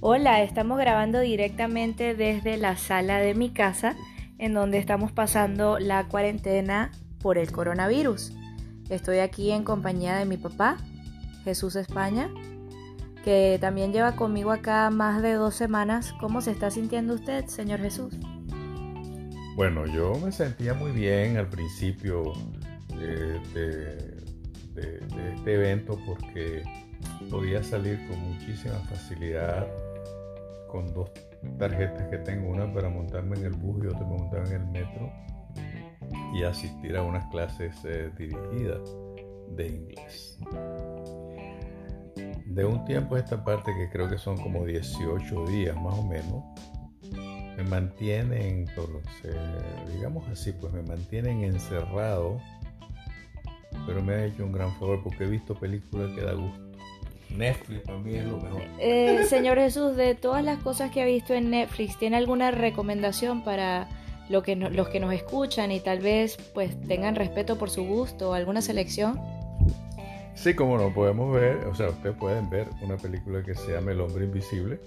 Hola, estamos grabando directamente desde la sala de mi casa, en donde estamos pasando la cuarentena por el coronavirus. Estoy aquí en compañía de mi papá, Jesús España, que también lleva conmigo acá más de dos semanas. ¿Cómo se está sintiendo usted, señor Jesús? Bueno, yo me sentía muy bien al principio de, de este evento porque podía salir con muchísima facilidad con dos tarjetas que tengo, una para montarme en el bus y otra para montarme en el metro y asistir a unas clases eh, dirigidas de inglés. De un tiempo a esta parte, que creo que son como 18 días más o menos, me mantienen, digamos así, pues me mantienen encerrado, pero me ha hecho un gran favor porque he visto películas que da gusto Netflix para mí es lo mejor. Eh, señor Jesús, de todas las cosas que ha visto en Netflix, ¿tiene alguna recomendación para lo que los que nos escuchan y tal vez pues tengan respeto por su gusto o alguna selección? Sí, como no, podemos ver, o sea, ustedes pueden ver una película que se llama El hombre invisible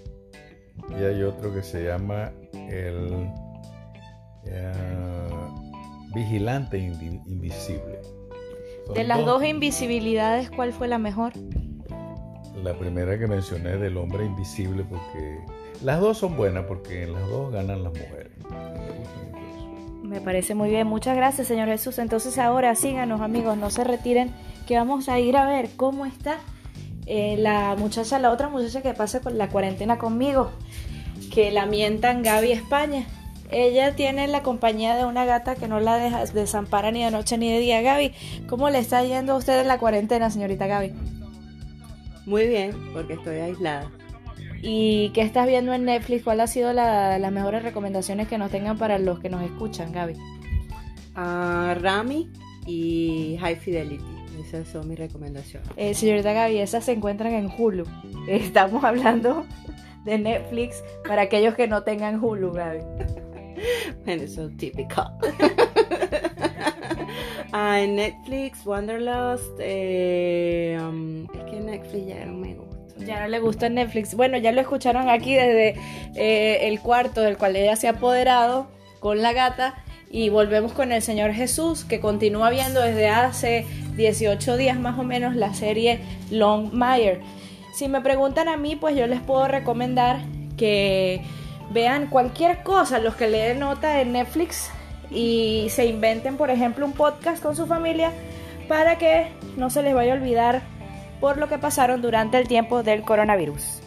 y hay otro que se llama El eh, Vigilante Invisible. de las dos invisibilidades, ¿cuál fue la mejor? La primera que mencioné del hombre invisible porque las dos son buenas porque en las dos ganan las mujeres. Me parece muy bien, muchas gracias señor Jesús. Entonces ahora síganos amigos, no se retiren que vamos a ir a ver cómo está eh, la muchacha, la otra muchacha que pasa con la cuarentena conmigo, que la mientan Gaby España. Ella tiene la compañía de una gata que no la deja, desampara ni de noche ni de día. Gaby, ¿cómo le está yendo a usted en la cuarentena, señorita Gaby? Muy bien, porque estoy aislada. ¿Y qué estás viendo en Netflix? ¿Cuál ha sido las mejores recomendaciones que nos tengan para los que nos escuchan, Gaby? Uh, Rami y High Fidelity. Esas son mis recomendaciones. Eh, señorita Gaby, esas se encuentran en Hulu. Estamos hablando de Netflix para aquellos que no tengan Hulu, Gaby. bueno, eso es típico. Ah, en Netflix, Wanderlust. Eh, um, es que Netflix ya no me gusta. Ya no le gusta Netflix. Bueno, ya lo escucharon aquí desde eh, el cuarto del cual ella se ha apoderado con la gata. Y volvemos con el Señor Jesús, que continúa viendo desde hace 18 días más o menos la serie Longmire. Si me preguntan a mí, pues yo les puedo recomendar que vean cualquier cosa, los que leen nota en Netflix y se inventen, por ejemplo, un podcast con su familia para que no se les vaya a olvidar por lo que pasaron durante el tiempo del coronavirus.